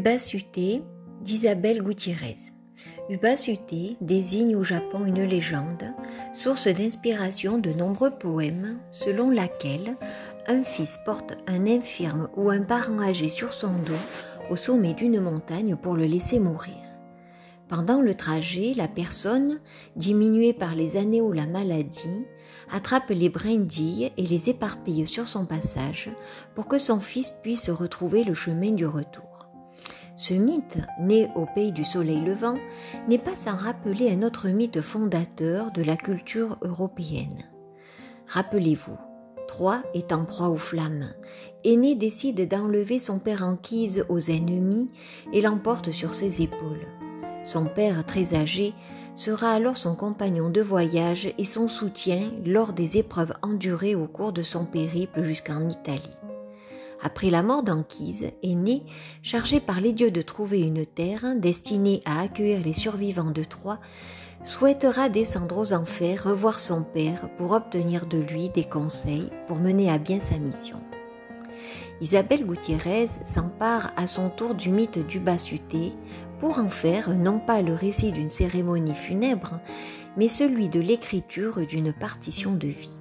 Ubasuté d'Isabelle Gutiérrez. Ubasuté désigne au Japon une légende, source d'inspiration de nombreux poèmes, selon laquelle un fils porte un infirme ou un parent âgé sur son dos au sommet d'une montagne pour le laisser mourir. Pendant le trajet, la personne, diminuée par les années ou la maladie, attrape les brindilles et les éparpille sur son passage pour que son fils puisse retrouver le chemin du retour. Ce mythe, né au pays du soleil levant, n'est pas sans rappeler un autre mythe fondateur de la culture européenne. Rappelez-vous, Troie est en proie aux flammes. Aîné décide d'enlever son père Anquise aux ennemis et l'emporte sur ses épaules. Son père, très âgé, sera alors son compagnon de voyage et son soutien lors des épreuves endurées au cours de son périple jusqu'en Italie après la mort d'Anquise, Aîné, chargé par les dieux de trouver une terre destinée à accueillir les survivants de Troie, souhaitera descendre aux enfers revoir son père pour obtenir de lui des conseils pour mener à bien sa mission. Isabelle Gutiérrez s'empare à son tour du mythe du Bassuté pour en faire non pas le récit d'une cérémonie funèbre, mais celui de l'écriture d'une partition de vie.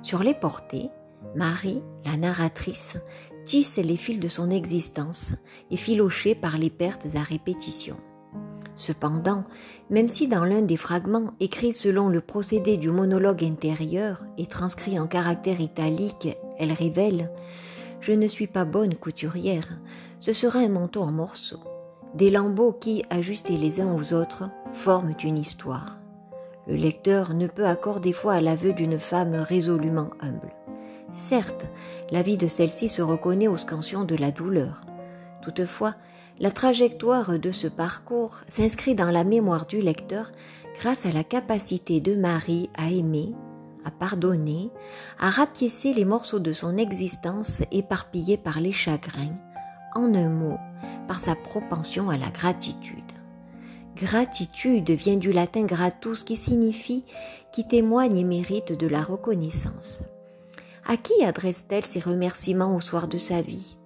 Sur les portées, Marie, la narratrice, tisse les fils de son existence, effilochée par les pertes à répétition. Cependant, même si dans l'un des fragments écrits selon le procédé du monologue intérieur et transcrit en caractère italique, elle révèle Je ne suis pas bonne couturière, ce sera un manteau en morceaux, des lambeaux qui, ajustés les uns aux autres, forment une histoire. Le lecteur ne peut accorder foi à l'aveu d'une femme résolument humble. Certes, la vie de celle-ci se reconnaît aux scansions de la douleur. Toutefois, la trajectoire de ce parcours s'inscrit dans la mémoire du lecteur grâce à la capacité de Marie à aimer, à pardonner, à rapiécer les morceaux de son existence éparpillés par les chagrins, en un mot, par sa propension à la gratitude. Gratitude vient du latin gratus qui signifie qui témoigne et mérite de la reconnaissance. À qui adresse-t-elle ses remerciements au soir de sa vie?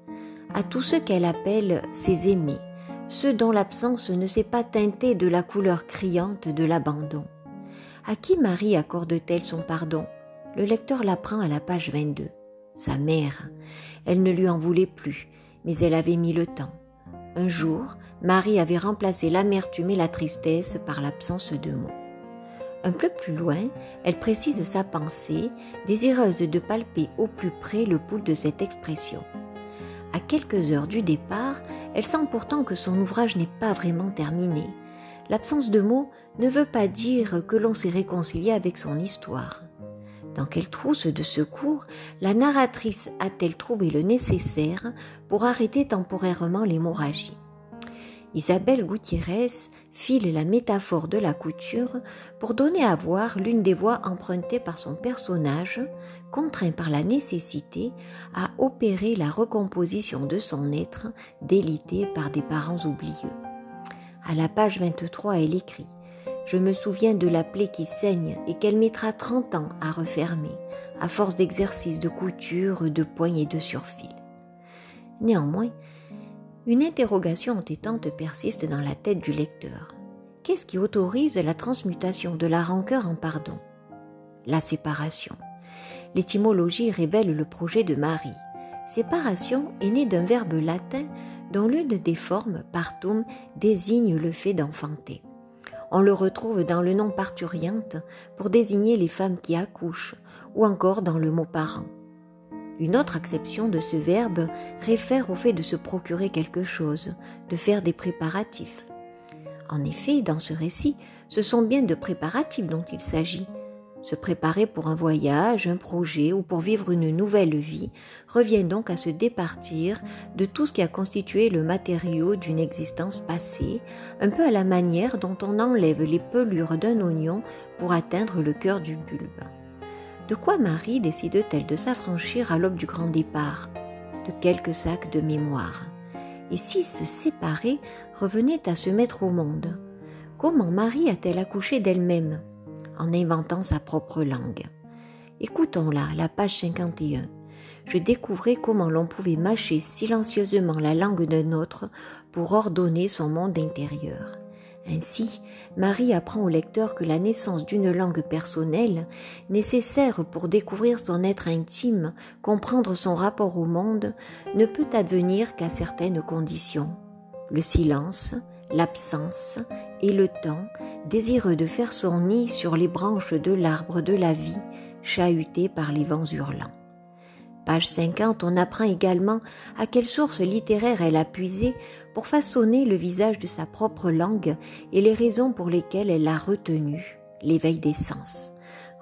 À tous ceux qu'elle appelle ses aimés, ceux dont l'absence ne s'est pas teintée de la couleur criante de l'abandon. À qui Marie accorde-t-elle son pardon? Le lecteur l'apprend à la page 22. Sa mère. Elle ne lui en voulait plus, mais elle avait mis le temps. Un jour, Marie avait remplacé l'amertume et la tristesse par l'absence de mots. Un peu plus loin, elle précise sa pensée, désireuse de palper au plus près le pouls de cette expression. À quelques heures du départ, elle sent pourtant que son ouvrage n'est pas vraiment terminé. L'absence de mots ne veut pas dire que l'on s'est réconcilié avec son histoire. Dans quelle trousse de secours la narratrice a-t-elle trouvé le nécessaire pour arrêter temporairement l'hémorragie? Isabelle Gutiérrez file la métaphore de la couture pour donner à voir l'une des voies empruntées par son personnage, contraint par la nécessité à opérer la recomposition de son être délité par des parents oublieux. À la page 23, elle écrit Je me souviens de la plaie qui saigne et qu'elle mettra 30 ans à refermer, à force d'exercices de couture, de poignées de surfil. Néanmoins, une interrogation entêtante persiste dans la tête du lecteur. Qu'est-ce qui autorise la transmutation de la rancœur en pardon? La séparation. L'étymologie révèle le projet de Marie. Séparation est née d'un verbe latin dont l'une des formes, partum, désigne le fait d'enfanter. On le retrouve dans le nom parturiente pour désigner les femmes qui accouchent, ou encore dans le mot parent. Une autre acception de ce verbe réfère au fait de se procurer quelque chose, de faire des préparatifs. En effet, dans ce récit, ce sont bien de préparatifs dont il s'agit. Se préparer pour un voyage, un projet ou pour vivre une nouvelle vie revient donc à se départir de tout ce qui a constitué le matériau d'une existence passée, un peu à la manière dont on enlève les pelures d'un oignon pour atteindre le cœur du bulbe. De quoi Marie décide-t-elle de s'affranchir à l'aube du grand départ? De quelques sacs de mémoire. Et si se séparer revenait à se mettre au monde? Comment Marie a-t-elle accouché d'elle-même? En inventant sa propre langue. Écoutons-la, la page 51. je découvrais comment l'on pouvait mâcher silencieusement la langue d'un autre pour ordonner son monde intérieur. Ainsi, Marie apprend au lecteur que la naissance d'une langue personnelle, nécessaire pour découvrir son être intime, comprendre son rapport au monde, ne peut advenir qu'à certaines conditions. Le silence, l'absence et le temps, désireux de faire son nid sur les branches de l'arbre de la vie, chahuté par les vents hurlants. Page 50, on apprend également à quelle source littéraire elle a puisé pour façonner le visage de sa propre langue et les raisons pour lesquelles elle l'a retenu, l'éveil des sens.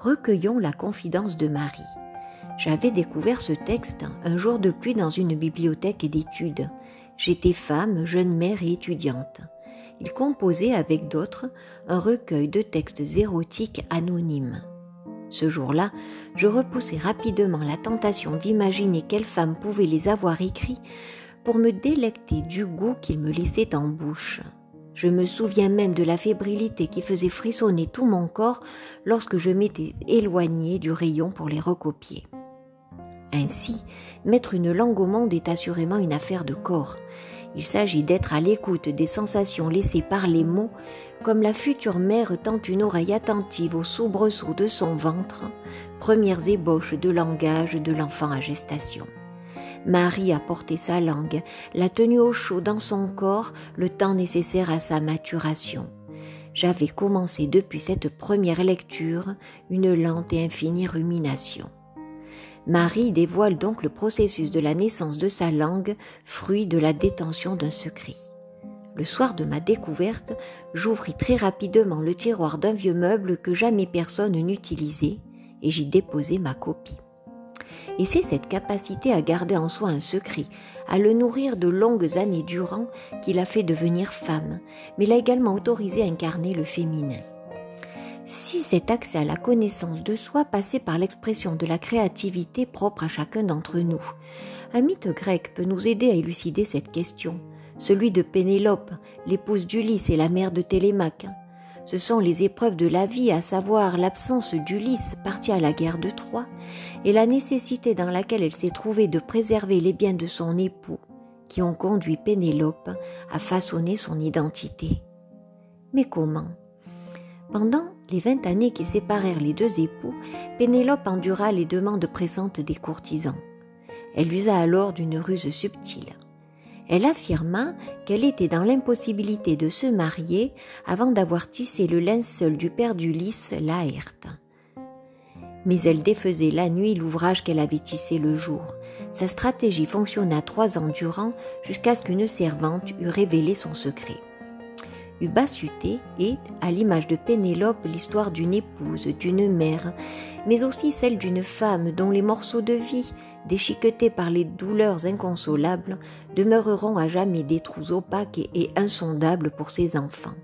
Recueillons la confidence de Marie. J'avais découvert ce texte un jour de pluie dans une bibliothèque d'études. J'étais femme, jeune mère et étudiante. Il composait avec d'autres un recueil de textes érotiques anonymes. Ce jour-là, je repoussai rapidement la tentation d'imaginer quelle femme pouvait les avoir écrits pour me délecter du goût qu'ils me laissaient en bouche. Je me souviens même de la fébrilité qui faisait frissonner tout mon corps lorsque je m'étais éloigné du rayon pour les recopier. Ainsi, mettre une langue au monde est assurément une affaire de corps. Il s'agit d'être à l'écoute des sensations laissées par les mots, comme la future mère tend une oreille attentive aux soubresauts de son ventre, premières ébauches de langage de l'enfant à gestation. Marie a porté sa langue, l'a tenue au chaud dans son corps le temps nécessaire à sa maturation. J'avais commencé depuis cette première lecture une lente et infinie rumination. Marie dévoile donc le processus de la naissance de sa langue, fruit de la détention d'un secret. Le soir de ma découverte, j'ouvris très rapidement le tiroir d'un vieux meuble que jamais personne n'utilisait et j'y déposai ma copie. Et c'est cette capacité à garder en soi un secret, à le nourrir de longues années durant, qui l'a fait devenir femme, mais l'a également autorisé à incarner le féminin. Si cet accès à la connaissance de soi passait par l'expression de la créativité propre à chacun d'entre nous, un mythe grec peut nous aider à élucider cette question, celui de Pénélope, l'épouse d'Ulysse et la mère de Télémaque. Ce sont les épreuves de la vie, à savoir l'absence d'Ulysse parti à la guerre de Troie, et la nécessité dans laquelle elle s'est trouvée de préserver les biens de son époux, qui ont conduit Pénélope à façonner son identité. Mais comment? Pendant les vingt années qui séparèrent les deux époux, Pénélope endura les demandes pressantes des courtisans. Elle usa alors d'une ruse subtile. Elle affirma qu'elle était dans l'impossibilité de se marier avant d'avoir tissé le linceul du père d'Ulysse, Laerte. Mais elle défaisait la nuit l'ouvrage qu'elle avait tissé le jour. Sa stratégie fonctionna trois ans durant jusqu'à ce qu'une servante eût révélé son secret. Ubasuté est, à l'image de Pénélope, l'histoire d'une épouse, d'une mère, mais aussi celle d'une femme dont les morceaux de vie, déchiquetés par les douleurs inconsolables, demeureront à jamais des trous opaques et insondables pour ses enfants.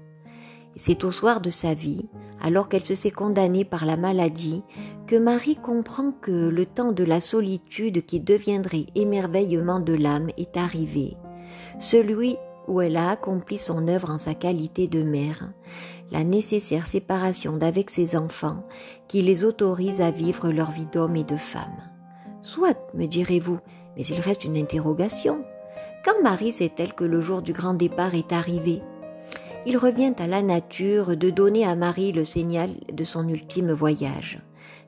C'est au soir de sa vie, alors qu'elle se sait condamnée par la maladie, que Marie comprend que le temps de la solitude qui deviendrait émerveillement de l'âme est arrivé, celui où elle a accompli son œuvre en sa qualité de mère, la nécessaire séparation d'avec ses enfants qui les autorise à vivre leur vie d'homme et de femme. Soit, me direz-vous, mais il reste une interrogation. Quand Marie sait-elle que le jour du grand départ est arrivé? Il revient à la nature de donner à Marie le signal de son ultime voyage.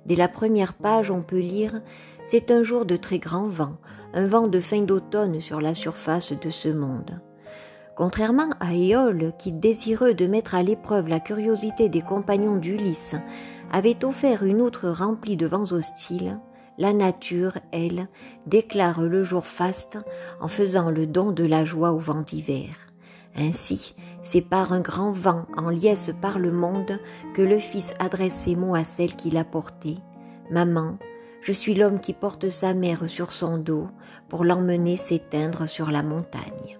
Dès la première page, on peut lire C'est un jour de très grand vent, un vent de fin d'automne sur la surface de ce monde. Contrairement à Éole, qui, désireux de mettre à l'épreuve la curiosité des compagnons d'Ulysse, avait offert une outre remplie de vents hostiles, la nature, elle, déclare le jour faste en faisant le don de la joie au vent d'hiver. Ainsi, c'est par un grand vent en liesse par le monde que le Fils adresse ses mots à celle qui l'a porté. Maman, je suis l'homme qui porte sa mère sur son dos pour l'emmener s'éteindre sur la montagne.